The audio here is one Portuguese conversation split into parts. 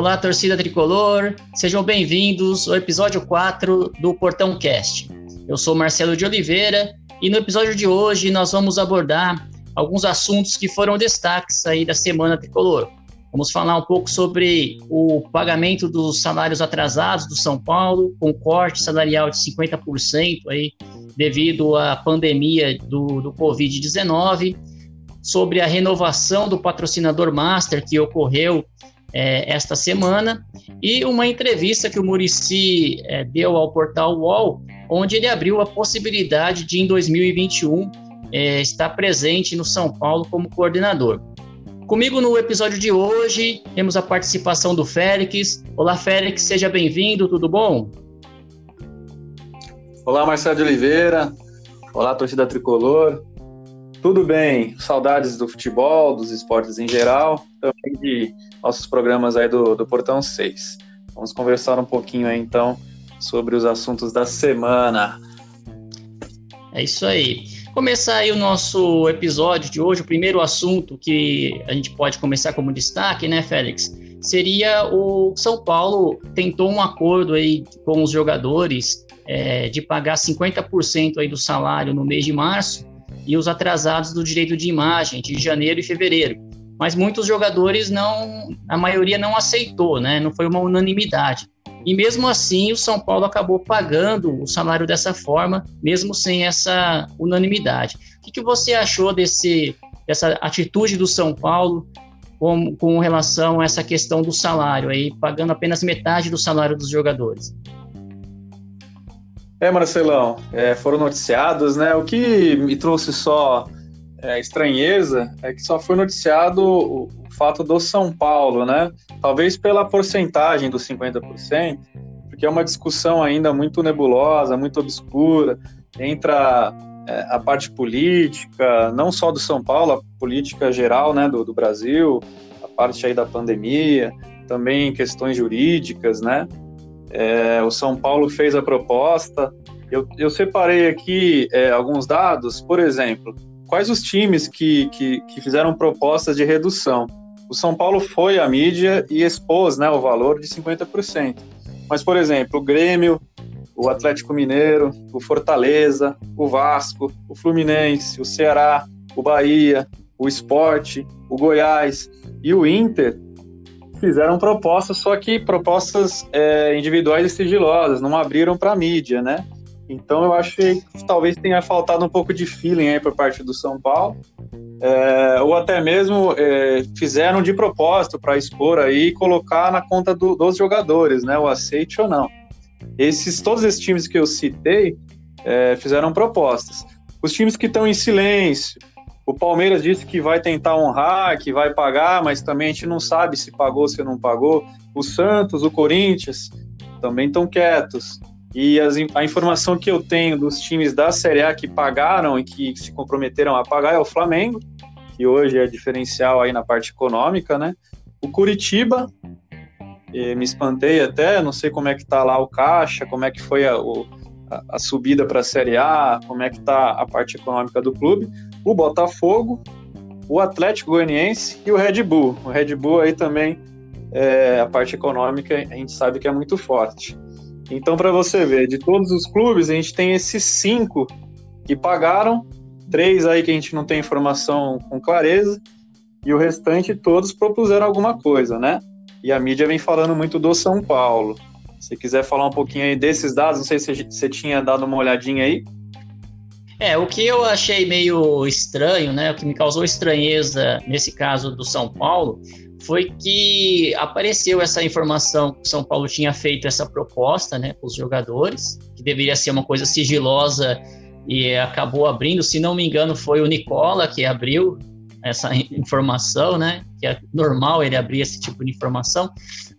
Olá, torcida tricolor, sejam bem-vindos ao episódio 4 do Portão Cast. Eu sou Marcelo de Oliveira e no episódio de hoje nós vamos abordar alguns assuntos que foram destaques aí da semana tricolor. Vamos falar um pouco sobre o pagamento dos salários atrasados do São Paulo, com corte salarial de 50% aí devido à pandemia do, do Covid-19, sobre a renovação do patrocinador master que ocorreu é, esta semana e uma entrevista que o Murici é, deu ao portal UOL, onde ele abriu a possibilidade de, em 2021, é, estar presente no São Paulo como coordenador. Comigo no episódio de hoje temos a participação do Félix. Olá, Félix, seja bem-vindo, tudo bom? Olá, Marcelo de Oliveira. Olá, torcida tricolor. Tudo bem, saudades do futebol, dos esportes em geral, também de nossos programas aí do, do Portão 6. Vamos conversar um pouquinho aí então sobre os assuntos da semana. É isso aí. Começar aí o nosso episódio de hoje, o primeiro assunto que a gente pode começar como destaque, né, Félix? Seria o São Paulo tentou um acordo aí com os jogadores é, de pagar 50% aí do salário no mês de março e os atrasados do direito de imagem de janeiro e fevereiro. Mas muitos jogadores não, a maioria não aceitou, né? Não foi uma unanimidade. E mesmo assim, o São Paulo acabou pagando o salário dessa forma, mesmo sem essa unanimidade. O que, que você achou desse, dessa atitude do São Paulo com, com relação a essa questão do salário, aí, pagando apenas metade do salário dos jogadores? É, Marcelão, é, foram noticiados, né? O que me trouxe só é, estranheza é que só foi noticiado o, o, fato do São Paulo, né? Talvez pela porcentagem dos 50%, porque é uma discussão ainda muito nebulosa, muito obscura, entra é, a parte política, não só do São Paulo, a política geral, né, do, do Brasil, a parte aí da pandemia, também questões jurídicas, né? É, o São Paulo fez a proposta. Eu, eu separei aqui é, alguns dados, por exemplo, quais os times que, que, que, fizeram propostas de redução. O São Paulo foi à mídia e expôs né, o valor de 50%. Mas, por exemplo, o Grêmio, o Atlético Mineiro, o Fortaleza, o Vasco, o Fluminense, o Ceará, o Bahia, o Esporte, o Goiás e o Inter fizeram propostas, só que propostas é, individuais e sigilosas, não abriram para a mídia, né? Então eu achei que talvez tenha faltado um pouco de feeling aí por parte do São Paulo, é, ou até mesmo é, fizeram de propósito para expor aí e colocar na conta do, dos jogadores, né? O aceite ou não. Esses todos esses times que eu citei é, fizeram propostas. Os times que estão em silêncio, o Palmeiras disse que vai tentar honrar, que vai pagar, mas também a gente não sabe se pagou, se não pagou. O Santos, o Corinthians também estão quietos. E as, a informação que eu tenho dos times da Série A que pagaram e que se comprometeram a pagar é o Flamengo, que hoje é diferencial aí na parte econômica, né? O Curitiba, me espantei até, não sei como é que tá lá o caixa, como é que foi a, o, a, a subida para a Série A, como é que tá a parte econômica do clube o Botafogo, o Atlético Goianiense e o Red Bull. O Red Bull aí também, é, a parte econômica, a gente sabe que é muito forte. Então, para você ver, de todos os clubes, a gente tem esses cinco que pagaram, três aí que a gente não tem informação com clareza, e o restante todos propuseram alguma coisa, né? E a mídia vem falando muito do São Paulo. Se quiser falar um pouquinho aí desses dados, não sei se você tinha dado uma olhadinha aí. É, o que eu achei meio estranho, né? O que me causou estranheza nesse caso do São Paulo foi que apareceu essa informação que o São Paulo tinha feito essa proposta, né, para os jogadores, que deveria ser uma coisa sigilosa e acabou abrindo. Se não me engano, foi o Nicola que abriu essa informação, né? Que é normal ele abrir esse tipo de informação.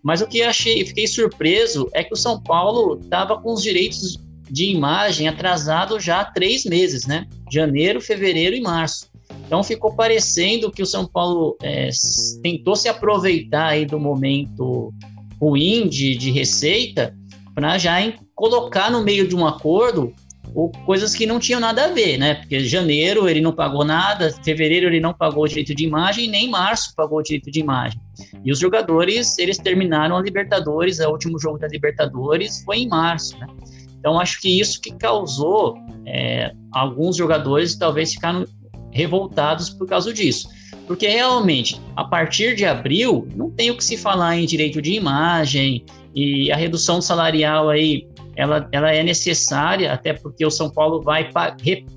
Mas o que eu achei, fiquei surpreso é que o São Paulo estava com os direitos de imagem atrasado já há três meses, né? Janeiro, fevereiro e março. Então ficou parecendo que o São Paulo é, tentou se aproveitar aí do momento ruim de, de receita para já em, colocar no meio de um acordo ou coisas que não tinham nada a ver, né? Porque janeiro ele não pagou nada, fevereiro ele não pagou o direito de imagem, nem março pagou o direito de imagem. E os jogadores, eles terminaram a Libertadores, o último jogo da Libertadores foi em março, né? Então acho que isso que causou é, alguns jogadores talvez ficaram revoltados por causa disso. Porque realmente, a partir de abril, não tem o que se falar em direito de imagem e a redução salarial aí ela, ela é necessária, até porque o São Paulo vai,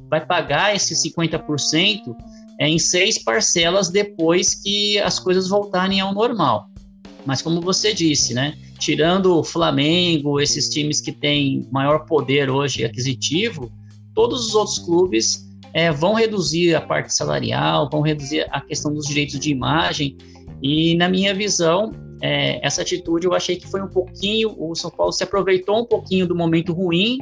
vai pagar esses 50% é, em seis parcelas depois que as coisas voltarem ao normal. Mas como você disse, né? Tirando o Flamengo, esses times que têm maior poder hoje aquisitivo, todos os outros clubes é, vão reduzir a parte salarial, vão reduzir a questão dos direitos de imagem. E na minha visão, é, essa atitude eu achei que foi um pouquinho, o São Paulo se aproveitou um pouquinho do momento ruim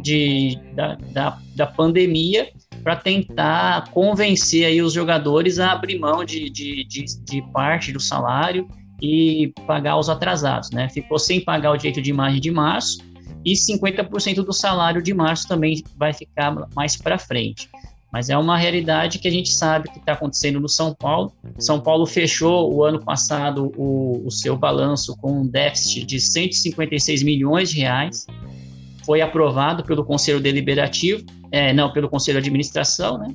de, da, da, da pandemia para tentar convencer aí os jogadores a abrir mão de, de, de, de, parte do salário e pagar os atrasados, né? Ficou sem pagar o direito de imagem de março e 50% do salário de março também vai ficar mais para frente. Mas é uma realidade que a gente sabe que está acontecendo no São Paulo. São Paulo fechou o ano passado o, o seu balanço com um déficit de 156 milhões de reais. Foi aprovado pelo Conselho Deliberativo, é, não, pelo Conselho de Administração, né?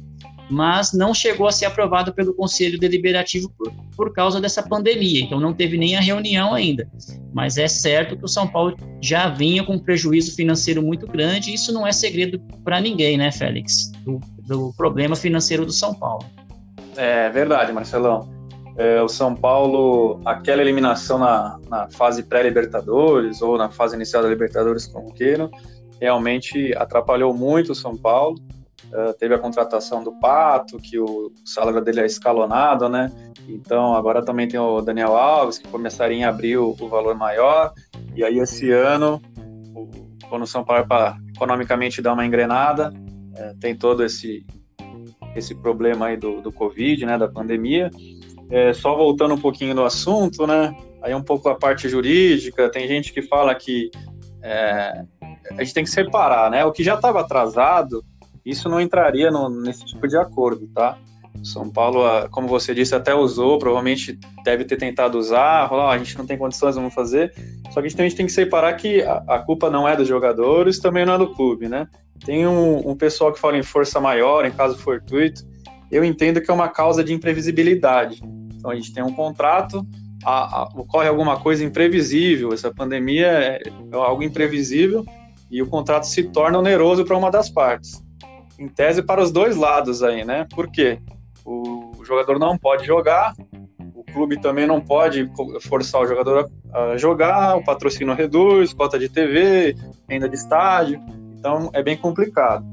Mas não chegou a ser aprovado pelo Conselho Deliberativo por, por causa dessa pandemia, então não teve nem a reunião ainda. Mas é certo que o São Paulo já vinha com um prejuízo financeiro muito grande, e isso não é segredo para ninguém, né, Félix? Do, do, problema financeiro do São Paulo. É verdade, Marcelão. É, o São Paulo, aquela eliminação na, na fase pré-Libertadores ou na fase inicial da Libertadores, como queiram, realmente atrapalhou muito o São Paulo. Uh, teve a contratação do Pato, que o salário dele é escalonado, né? Então agora também tem o Daniel Alves, que começaria em abril o valor maior. E aí esse ano, quando o São Paulo para economicamente dar uma engrenada, é, tem todo esse esse problema aí do, do Covid, né, da pandemia. É, só voltando um pouquinho no assunto, né? Aí um pouco a parte jurídica, tem gente que fala que é, a gente tem que separar, né? O que já estava atrasado isso não entraria no, nesse tipo de acordo, tá? São Paulo, ah, como você disse, até usou, provavelmente deve ter tentado usar, oh, a gente não tem condições, vamos fazer. Só que a gente tem que separar que a, a, culpa não é dos jogadores, também não é do clube, né? Tem um, um pessoal que fala em força maior, em caso fortuito. Eu entendo que é uma causa de imprevisibilidade. Então a gente tem um contrato, a, a, ocorre alguma coisa imprevisível, essa pandemia é, é algo imprevisível e o contrato se torna oneroso para uma das partes em tese, para os dois lados aí, né? Por quê? O jogador não pode jogar, o clube também não pode forçar o jogador a jogar, o patrocínio reduz, cota de TV, renda de estádio, então é bem complicado.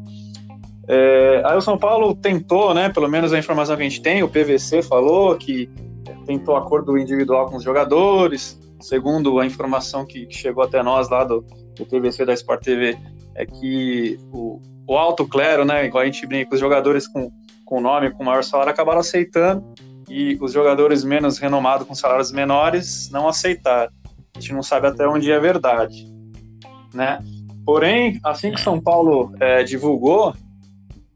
É, aí o São Paulo tentou, né? Pelo menos a informação que a gente tem, o PVC falou que tentou acordo individual com os jogadores. Segundo a informação que, chegou até nós lá do, do PVC da Sport TV, é que o, o alto clero, né, igual a gente brinca, os jogadores com, com nome, com maior salário, acabaram aceitando e os jogadores menos renomados, com salários menores, não aceitaram. A gente não sabe até onde é verdade, né? Porém, assim que São Paulo é, divulgou,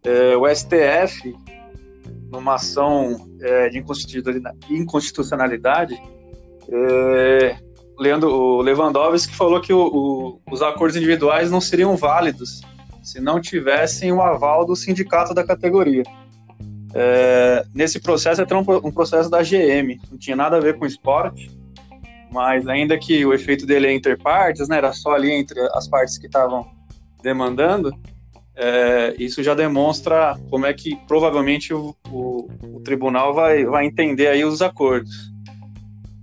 é, o STF, numa ação é, de inconstitucionalidade, é, Leandro, o Lewandowski falou que o, o, os acordos individuais não seriam válidos se não tivessem o aval do sindicato da categoria. É, nesse processo é um, um processo da GM, não tinha nada a ver com esporte, mas ainda que o efeito dele é interpartes, né, era só ali entre as partes que estavam demandando, é, isso já demonstra como é que provavelmente o, o, o, tribunal vai, vai entender aí os acordos.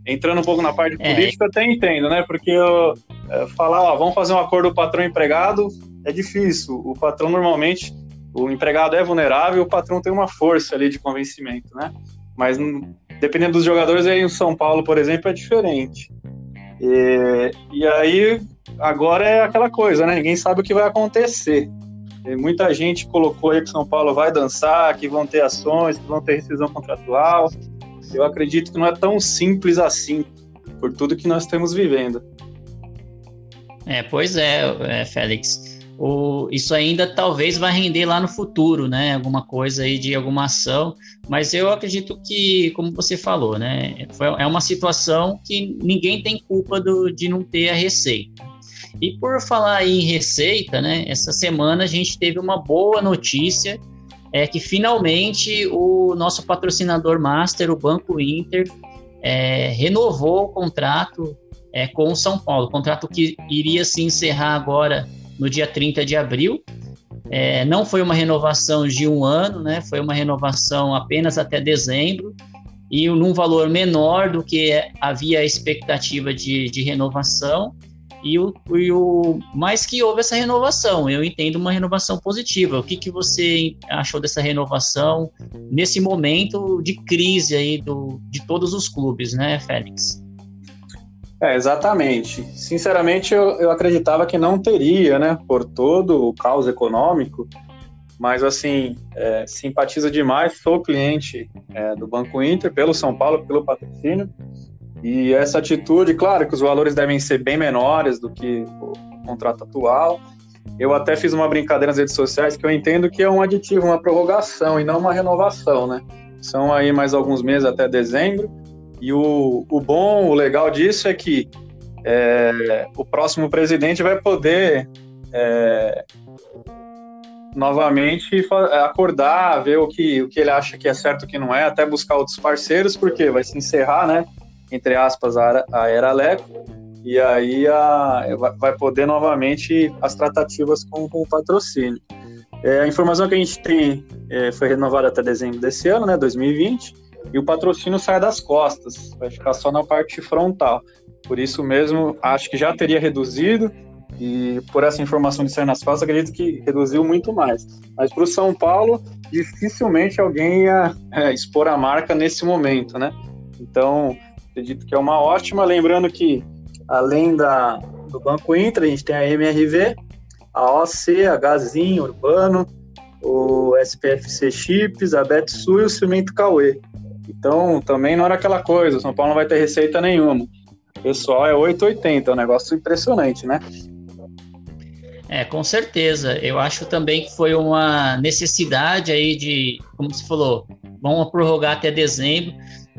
Entrando um pouco na parte é. política, eu até entendo, né? Porque eu, é, falar, ó, vamos fazer um acordo patrão-empregado é difícil. O patrão normalmente, o empregado é vulnerável, o patrão tem uma força ali de convencimento, né? Mas dependendo dos jogadores, aí em São Paulo, por exemplo, é diferente. E, e aí, agora é aquela coisa, né? Ninguém sabe o que vai acontecer. E muita gente colocou aí que São Paulo vai dançar, que vão ter ações, que vão ter rescisão contratual. Eu acredito que não é tão simples assim, por tudo que nós estamos vivendo. É, pois é, é Félix. O, isso ainda talvez vai render lá no futuro, né? Alguma coisa aí de alguma ação, mas eu acredito que, como você falou, né? Foi, é uma situação que ninguém tem culpa do, de não ter a receita. E por falar em receita, né? Essa semana a gente teve uma boa notícia, é que finalmente o nosso patrocinador master, o Banco Inter, é, renovou o contrato é, com o São Paulo, contrato que iria se encerrar agora no dia 30 de abril. É, não foi uma renovação de um ano, né? Foi uma renovação apenas até dezembro e num valor menor do que havia expectativa de, de renovação. E o, e o mais que houve essa renovação, eu entendo uma renovação positiva. O que, que você achou dessa renovação nesse momento de crise aí do, de todos os clubes, né, Félix? É, exatamente. Sinceramente, eu, eu acreditava que não teria, né, por todo o caos econômico, mas assim, é, simpatizo demais, sou cliente é, do Banco Inter, pelo São Paulo, pelo patrocínio, e essa atitude, claro que os valores devem ser bem menores do que o contrato atual. Eu até fiz uma brincadeira nas redes sociais que eu entendo que é um aditivo, uma prorrogação e não uma renovação, né? São aí mais alguns meses até dezembro. E o, o bom, o legal disso é que é, o próximo presidente vai poder é, novamente acordar, ver o que, o que ele acha que é certo o que não é, até buscar outros parceiros, porque vai se encerrar, né? entre aspas, a, a era Leco, e aí a, vai poder novamente as tratativas com, com o patrocínio. É, a informação que a gente tem é, foi renovada até dezembro desse ano, né, 2020, e o patrocínio sai das costas, vai ficar só na parte frontal. Por isso mesmo, acho que já teria reduzido, e por essa informação de sair nas costas, acredito que reduziu muito mais. Mas para o São Paulo, dificilmente alguém ia é, expor a marca nesse momento, né? Então, acredito que é uma ótima. Lembrando que, além da, do Banco Intra, a gente tem a MRV, a OC, a Gazin Urbano, o SPFC Chips, a Betsul e o Cimento Cauê. Então, também não era aquela coisa, São Paulo não vai ter receita nenhuma. Pessoal é 880, é um negócio impressionante, né? É, com certeza. Eu acho também que foi uma necessidade aí de, como você falou, vamos prorrogar até dezembro.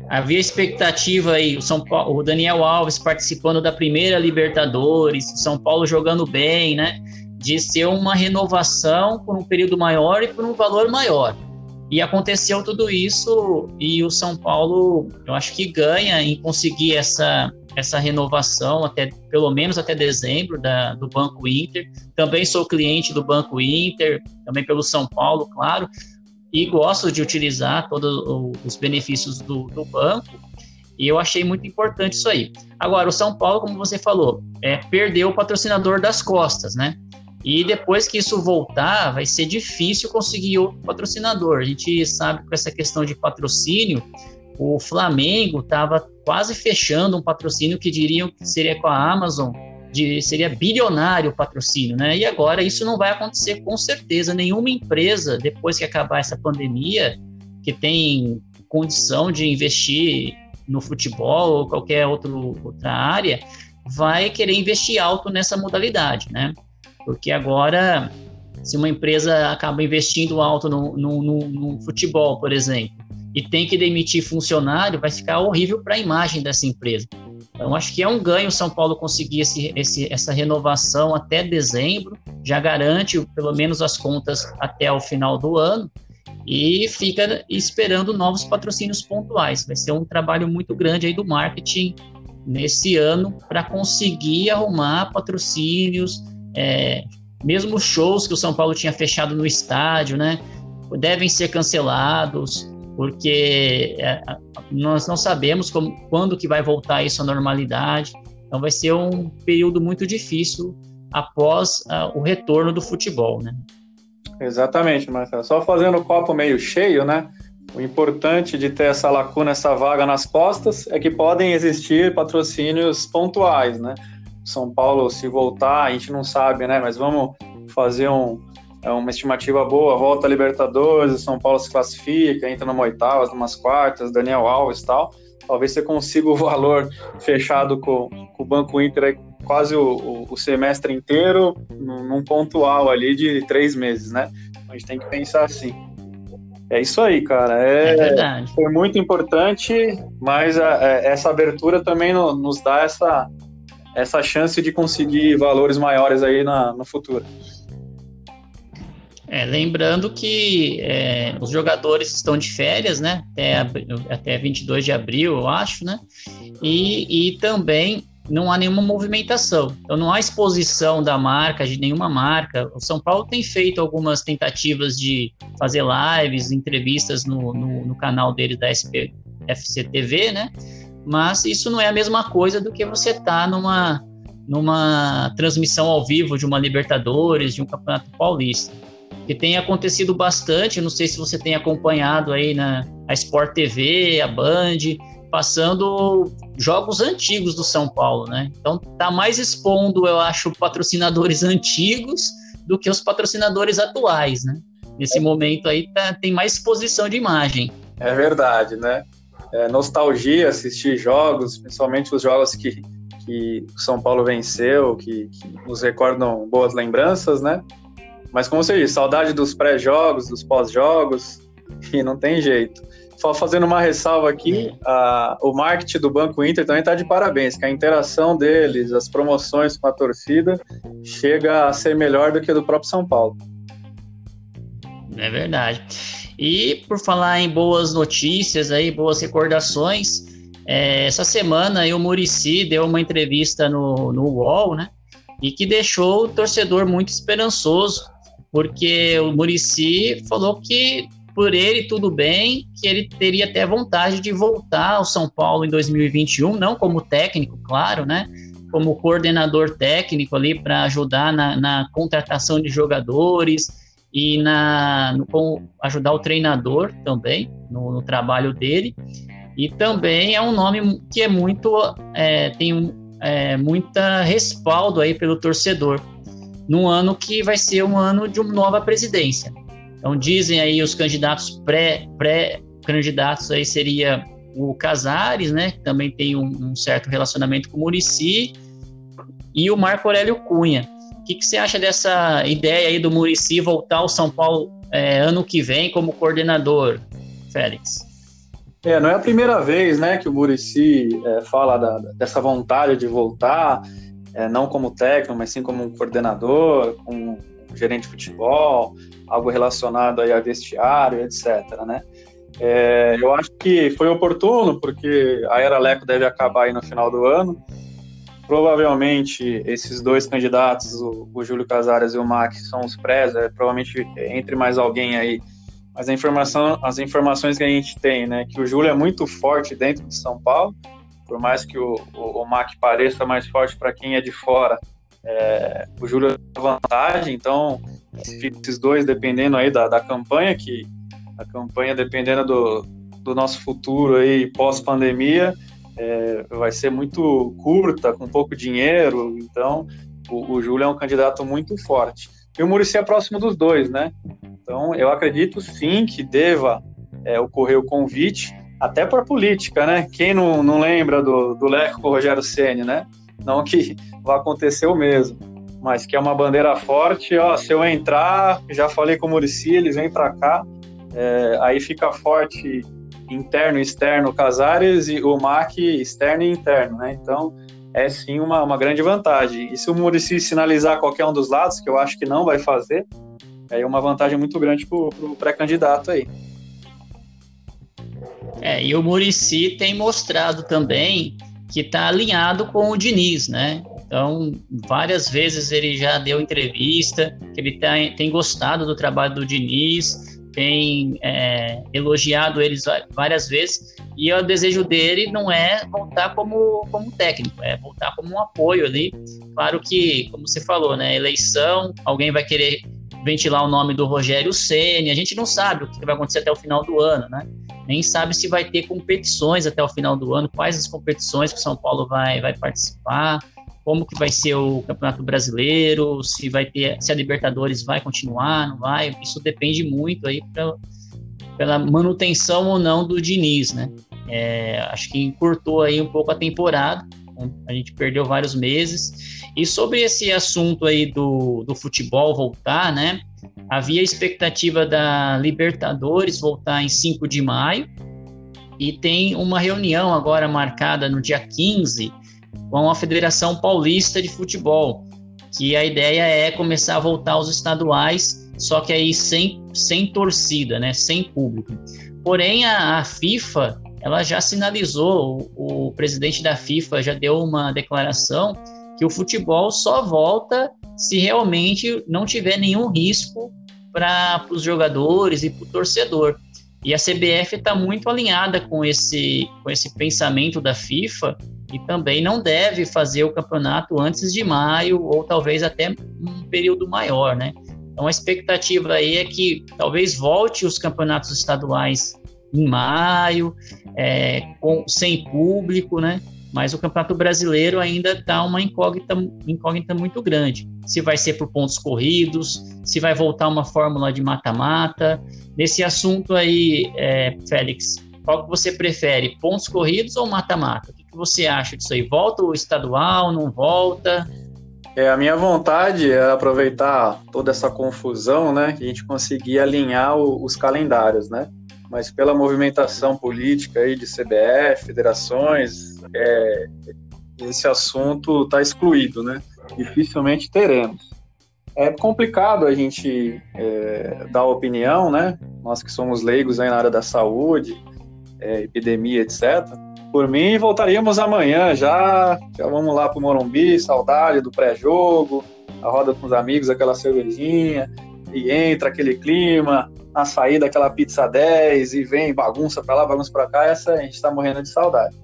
Havia expectativa aí, o, São Paulo, o Daniel Alves participando da primeira Libertadores, o São Paulo jogando bem, né? De ser uma renovação por um período maior e por um valor maior. E aconteceu tudo isso e o São Paulo, eu acho que ganha em conseguir essa, essa renovação até pelo menos até dezembro da, do Banco Inter. Também sou cliente do Banco Inter, também pelo São Paulo, claro e gosto de utilizar todos os benefícios do, do banco. E eu achei muito importante isso aí. Agora, o São Paulo, como você falou, é, perdeu o patrocinador das costas, né? E depois que isso voltar, vai ser difícil conseguir outro patrocinador. A gente sabe que com essa questão de patrocínio, o Flamengo estava quase fechando um patrocínio que diriam que seria com a Amazon de seria bilionário o patrocínio, né? E agora isso não vai acontecer com certeza. Nenhuma empresa, depois que acabar essa pandemia, que tem condição de investir no futebol ou qualquer outro, outra área, vai querer investir alto nessa modalidade, né? Porque agora, se uma empresa acaba investindo alto no, no, no, no futebol, por exemplo, e tem que demitir funcionário, vai ficar horrível para a imagem dessa empresa. Então, acho que é um ganho o São Paulo conseguir esse, esse, essa renovação até dezembro, já garante pelo menos as contas até o final do ano e fica esperando novos patrocínios pontuais. Vai ser um trabalho muito grande aí do marketing nesse ano para conseguir arrumar patrocínios, é, mesmo shows que o São Paulo tinha fechado no estádio, né, devem ser cancelados, porque é, nós não sabemos como, quando que vai voltar isso à normalidade. Então vai ser um período muito difícil após uh, o retorno do futebol, né? Exatamente, Marcelo. Só fazendo o copo meio cheio, né? O importante de ter essa lacuna, essa vaga nas costas, é que podem existir patrocínios pontuais, né? São Paulo, se voltar, a gente não sabe, né? Mas vamos fazer um, é uma estimativa boa, volta a Libertadores, São Paulo se classifica, entra numa oitavas, numas quartas, Daniel Alves e tal. Talvez você consiga o valor fechado com, com o Banco Inter quase o, o, o, semestre inteiro, num pontual ali de três meses, né? A gente tem que pensar assim. É isso aí, cara. É, é verdade. Foi muito importante, mas a, a, é, essa abertura também no, nos dá essa, essa chance de conseguir valores maiores aí na, no futuro. É, lembrando que é, os jogadores estão de férias, né? Até, até 22 de abril, eu acho, né? E, e também não há nenhuma movimentação. Então não há exposição da marca, de nenhuma marca. O São Paulo tem feito algumas tentativas de fazer lives, entrevistas no, no, no canal dele da SP, FCTV, né? Mas isso não é a mesma coisa do que você estar tá numa, numa transmissão ao vivo de uma Libertadores, de um Campeonato Paulista que tem acontecido bastante. Não sei se você tem acompanhado aí na a Sport TV, a Band, passando jogos antigos do São Paulo, né? Então tá mais expondo, eu acho, patrocinadores antigos do que os patrocinadores atuais, né? Nesse momento aí tá, tem mais exposição de imagem. É verdade, né? É nostalgia assistir jogos, principalmente os jogos que, que o São Paulo venceu, que, que nos recordam boas lembranças, né? Mas como você disse, saudade dos pré-jogos, dos pós-jogos, e não tem jeito. Só fazendo uma ressalva aqui, a, o marketing do Banco Inter também está de parabéns, que a interação deles, as promoções com a torcida, chega a ser melhor do que a do próprio São Paulo. É verdade. E por falar em boas notícias aí, boas recordações, é, essa semana aí, o Murici deu uma entrevista no, no UOL, né? E que deixou o torcedor muito esperançoso porque o Murici falou que por ele tudo bem, que ele teria até vontade de voltar ao São Paulo em 2021, não como técnico, claro, né? Como coordenador técnico ali para ajudar na, na, contratação de jogadores e na com, ajudar o treinador também no, no, trabalho dele. E também é um nome que é muito é, tem é, muita respaldo aí pelo torcedor num ano que vai ser um ano de uma nova presidência. Então dizem aí os candidatos pré pré candidatos aí seria o Casares, né, que também tem um, um certo relacionamento com o Murici, e o Marco Aurélio Cunha. O que, que, você acha dessa ideia aí do Murici voltar ao São Paulo é, ano que vem como coordenador, Félix? É, não é a primeira vez, né, que o Murici é, fala da, dessa vontade de voltar é, não como técnico, mas sim como um coordenador, um gerente de futebol, algo relacionado aí a vestiário, etc. Né? É, eu acho que foi oportuno, porque a Era Leco deve acabar aí no final do ano. Provavelmente esses dois candidatos, o, o Júlio Casares e o Max, são os prés, é, provavelmente entre mais alguém aí. Mas a informação, as informações que a gente tem, né, que o Júlio é muito forte dentro de São Paulo, por mais que o, o, o MAC pareça mais forte para quem é de fora, é, o Júlio tem vantagem, então esses dois dependendo aí da, da campanha, que a campanha dependendo do, do nosso futuro aí pós-pandemia, é, vai ser muito curta, com pouco dinheiro, então o, o Júlio é um candidato muito forte. E o Murici é próximo dos dois, né? Então eu acredito sim que deva é, ocorrer o convite, até por política, né? Quem não, não lembra do, do Leco com o Rogério Ceni, né? Não que vai acontecer o mesmo, mas que é uma bandeira forte. Ó, se eu entrar, já falei com o Murici, eles vêm para cá, é, aí fica forte interno externo Casares e o MAC externo e interno, né? Então é sim uma, uma grande vantagem. E se o Murici sinalizar qualquer um dos lados, que eu acho que não vai fazer, é uma vantagem muito grande para o pré-candidato aí. É, e o Murici tem mostrado também que está alinhado com o Diniz, né? Então, várias vezes ele já deu entrevista, que ele tem, tem gostado do trabalho do Diniz, tem é, elogiado eles várias vezes, e o desejo dele não é voltar como, como técnico, é voltar como um apoio ali. Claro que, como você falou, né, eleição, alguém vai querer ventilar o nome do Rogério Ceni, a gente não sabe o que vai acontecer até o final do ano, né? Nem sabe se vai ter competições até o final do ano, quais as competições que o São Paulo vai, vai participar como que vai ser o Campeonato Brasileiro, se vai ter, se a Libertadores vai continuar, não vai, isso depende muito aí pra, pela manutenção ou não do Diniz, né? É, acho que encurtou aí um pouco a temporada, a gente perdeu vários meses. E sobre esse assunto aí do, do futebol voltar, né? Havia expectativa da Libertadores voltar em 5 de maio, e tem uma reunião agora marcada no dia 15 com a Federação Paulista de Futebol, que a ideia é começar a voltar aos estaduais, só que aí sem, sem torcida, né, sem público. Porém, a, a FIFA ela já sinalizou, o, o presidente da FIFA já deu uma declaração que o futebol só volta se realmente não tiver nenhum risco para os jogadores e para o torcedor. E a CBF está muito alinhada com esse, com esse pensamento da FIFA e também não deve fazer o campeonato antes de maio ou talvez até um período maior, né? Então a expectativa aí é que talvez volte os campeonatos estaduais em maio, é, com, sem público, né? Mas o Campeonato Brasileiro ainda está uma incógnita, incógnita muito grande. Se vai ser por pontos corridos, se vai voltar uma fórmula de mata-mata. Nesse assunto aí, é, Félix, qual que você prefere, pontos corridos ou mata-mata? Que você acha disso aí? Volta o estadual, não volta? É, a minha vontade é aproveitar toda essa confusão, né, que a gente conseguir alinhar o, os calendários, né? Mas pela movimentação política aí de CBF, federações, é, esse assunto está excluído, né? Dificilmente teremos. É complicado a gente é, dar opinião, né? Nós que somos leigos aí na área da saúde, é, epidemia, etc. Por mim, voltaríamos amanhã já. Já vamos lá para o Morumbi, saudade do pré-jogo, a roda com os amigos, aquela cervejinha, e entra aquele clima, a saída aquela pizza 10 e vem bagunça para lá, bagunça para cá, essa a gente está morrendo de saudade.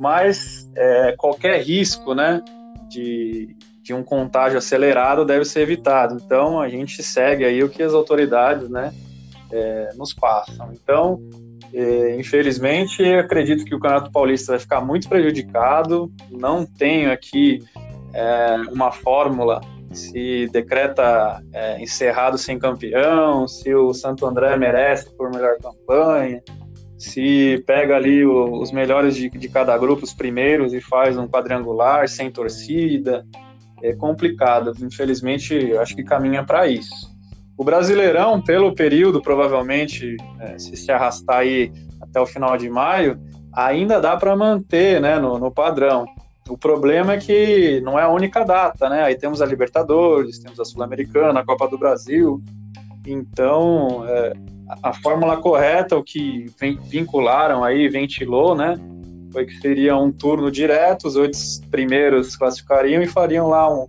Mas é, qualquer risco, né, de, de um contágio acelerado deve ser evitado. Então a gente segue aí o que as autoridades, né, é, nos passam. Então é, infelizmente, acredito que o Campeonato Paulista vai ficar muito prejudicado. Não tenho aqui é, uma fórmula se decreta é, encerrado sem campeão, se o Santo André merece por melhor campanha, se pega ali o, os melhores de, de, cada grupo, os primeiros, e faz um quadrangular sem torcida. É complicado. Infelizmente, acho que caminha para isso. O Brasileirão, pelo período, provavelmente, é, se se arrastar aí até o final de maio, ainda dá para manter né, no, no, padrão. O problema é que não é a única data, né? Aí temos a Libertadores, temos a Sul-Americana, a Copa do Brasil. Então, é, a fórmula correta, o que vincularam aí, ventilou, né? Foi que seria um turno direto, os oito primeiros classificariam e fariam lá um,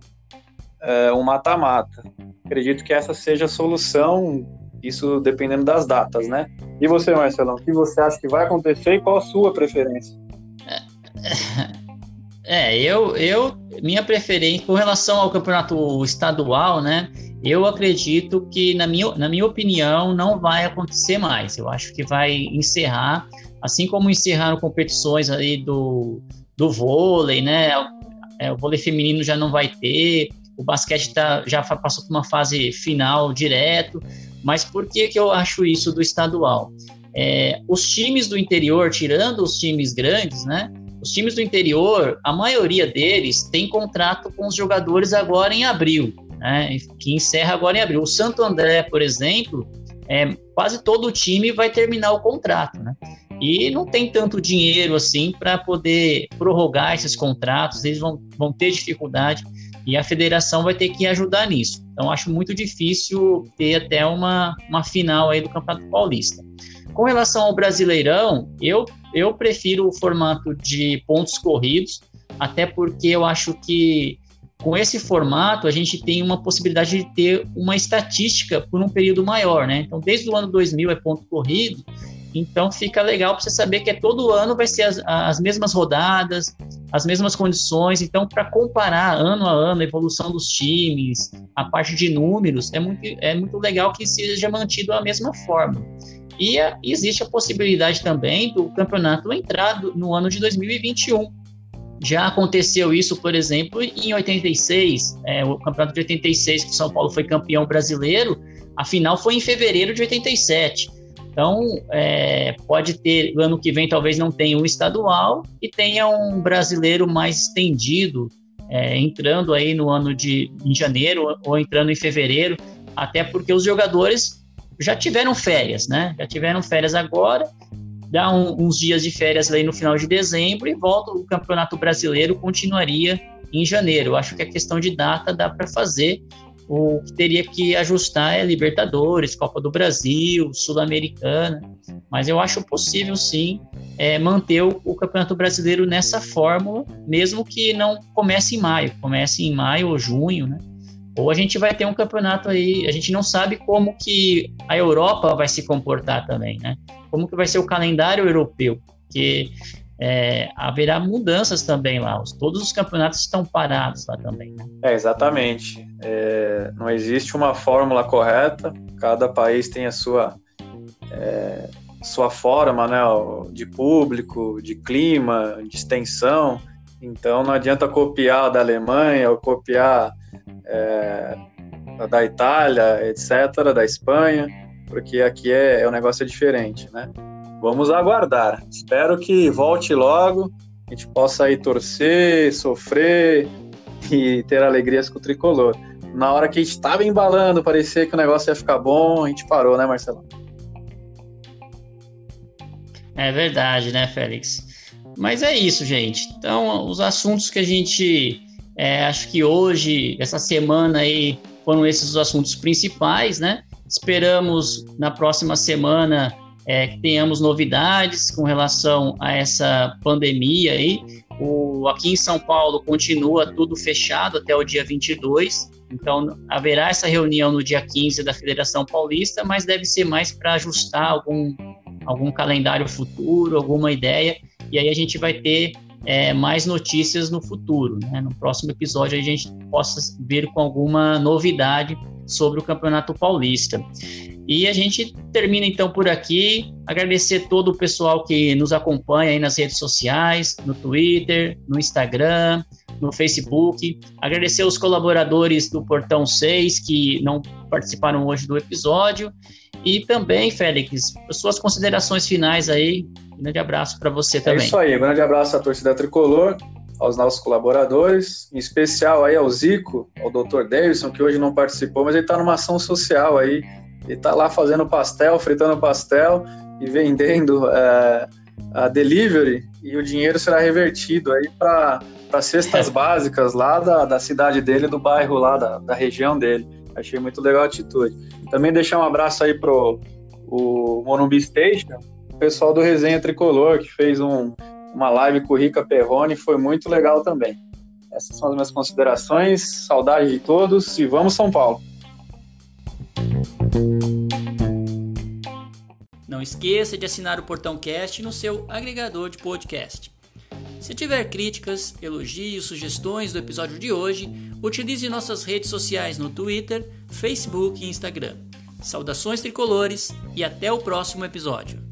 é, um mata-mata. Acredito que essa seja a solução, isso dependendo das datas, né? E você, Marcelão, o que você acha que vai acontecer e qual a sua preferência? É, eu, eu, minha preferência com relação ao campeonato estadual, né? Eu acredito que, na minha, na minha opinião, não vai acontecer mais. Eu acho que vai encerrar, assim como encerraram competições aí do, do vôlei, né? É, o vôlei feminino já não vai ter, o basquete tá, já passou por uma fase final direto, mas por que, que eu acho isso do estadual? É, os times do interior, tirando os times grandes, né? Os times do interior, a maioria deles tem contrato com os jogadores agora em abril, né? Que encerra agora em abril. O Santo André, por exemplo, é, quase todo o time vai terminar o contrato, né? E não tem tanto dinheiro assim para poder prorrogar esses contratos, eles vão, vão ter dificuldade e a federação vai ter que ajudar nisso. Então, acho muito difícil ter até uma, uma final aí do Campeonato Paulista. Com relação ao Brasileirão, eu, eu prefiro o formato de pontos corridos, até porque eu acho que com esse formato, a gente tem uma possibilidade de ter uma estatística por um período maior, né? Então, desde o ano 2000 é ponto corrido, então fica legal para você saber que é todo ano vai ser as, as mesmas rodadas, as mesmas condições. Então, para comparar ano a ano a evolução dos times, a parte de números, é muito, é muito legal que seja mantido a mesma forma. E a, existe a possibilidade também do campeonato entrar no ano de 2021 já aconteceu isso, por exemplo, em 86, é, o campeonato de 86, que o São Paulo foi campeão brasileiro, a final foi em fevereiro de 87. Então, é, pode ter, ano que vem talvez não tenha um estadual e tenha um brasileiro mais estendido, é, entrando aí no ano de em janeiro ou entrando em fevereiro, até porque os jogadores já tiveram férias, né? Já tiveram férias agora dá um, uns dias de férias aí no final de dezembro e volta o Campeonato Brasileiro continuaria em janeiro. Acho que a questão de data dá para fazer. O que teria que ajustar é Libertadores, Copa do Brasil, Sul-Americana, mas eu acho possível sim é, manter o, o, Campeonato Brasileiro nessa fórmula, mesmo que não comece em maio, comece em maio ou junho, né? Ou a gente vai ter um campeonato aí, a gente não sabe como que a Europa vai se comportar também, né? Como que vai ser o calendário europeu, porque é, haverá mudanças também lá. Todos os campeonatos estão parados lá também. Né? É, exatamente. É, não existe uma fórmula correta, cada país tem a sua, é, sua forma né, de público, de clima, de extensão. Então não adianta copiar da Alemanha ou copiar é, da Itália, etc., da Espanha, porque aqui é, é um negócio diferente, né? Vamos aguardar. Espero que volte logo, a gente possa aí torcer, sofrer e ter alegrias com o tricolor. Na hora que a gente estava embalando, parecia que o negócio ia ficar bom, a gente parou, né, Marcelo? É verdade, né, Félix? Mas é isso, gente. Então, os assuntos que a gente é, acho que hoje, essa semana aí, foram esses os assuntos principais, né? Esperamos na próxima semana é, que tenhamos novidades com relação a essa pandemia aí. O, aqui em São Paulo continua tudo fechado até o dia 22, então haverá essa reunião no dia 15 da Federação Paulista, mas deve ser mais para ajustar algum, algum calendário futuro, alguma ideia, e aí a gente vai ter é, mais notícias no futuro. Né? No próximo episódio a gente possa vir com alguma novidade sobre o Campeonato Paulista. E a gente termina então por aqui. Agradecer todo o pessoal que nos acompanha aí nas redes sociais, no Twitter, no Instagram, no Facebook. Agradecer os colaboradores do Portão 6 que não participaram hoje do episódio. E também, Félix, suas considerações finais aí. Um grande abraço para você também. É isso aí, um grande abraço à torcida tricolor, aos nossos colaboradores, em especial aí ao Zico, ao Dr. Davidson, que hoje não participou, mas ele está numa ação social aí. Ele está lá fazendo pastel, fritando pastel e vendendo é, a delivery, e o dinheiro será revertido aí para cestas básicas lá da, da cidade dele, do bairro lá, da, da região dele. Achei muito legal a atitude. Também deixar um abraço aí pro o Monumbi Station, o pessoal do Resenha Tricolor, que fez um, uma live com o Rica Perrone, foi muito legal também. Essas são as minhas considerações, saudade de todos e vamos São Paulo! Não esqueça de assinar o Portão Cast no seu agregador de podcast. Se tiver críticas, elogios, sugestões do episódio de hoje, utilize nossas redes sociais no Twitter, Facebook e Instagram. Saudações tricolores e até o próximo episódio.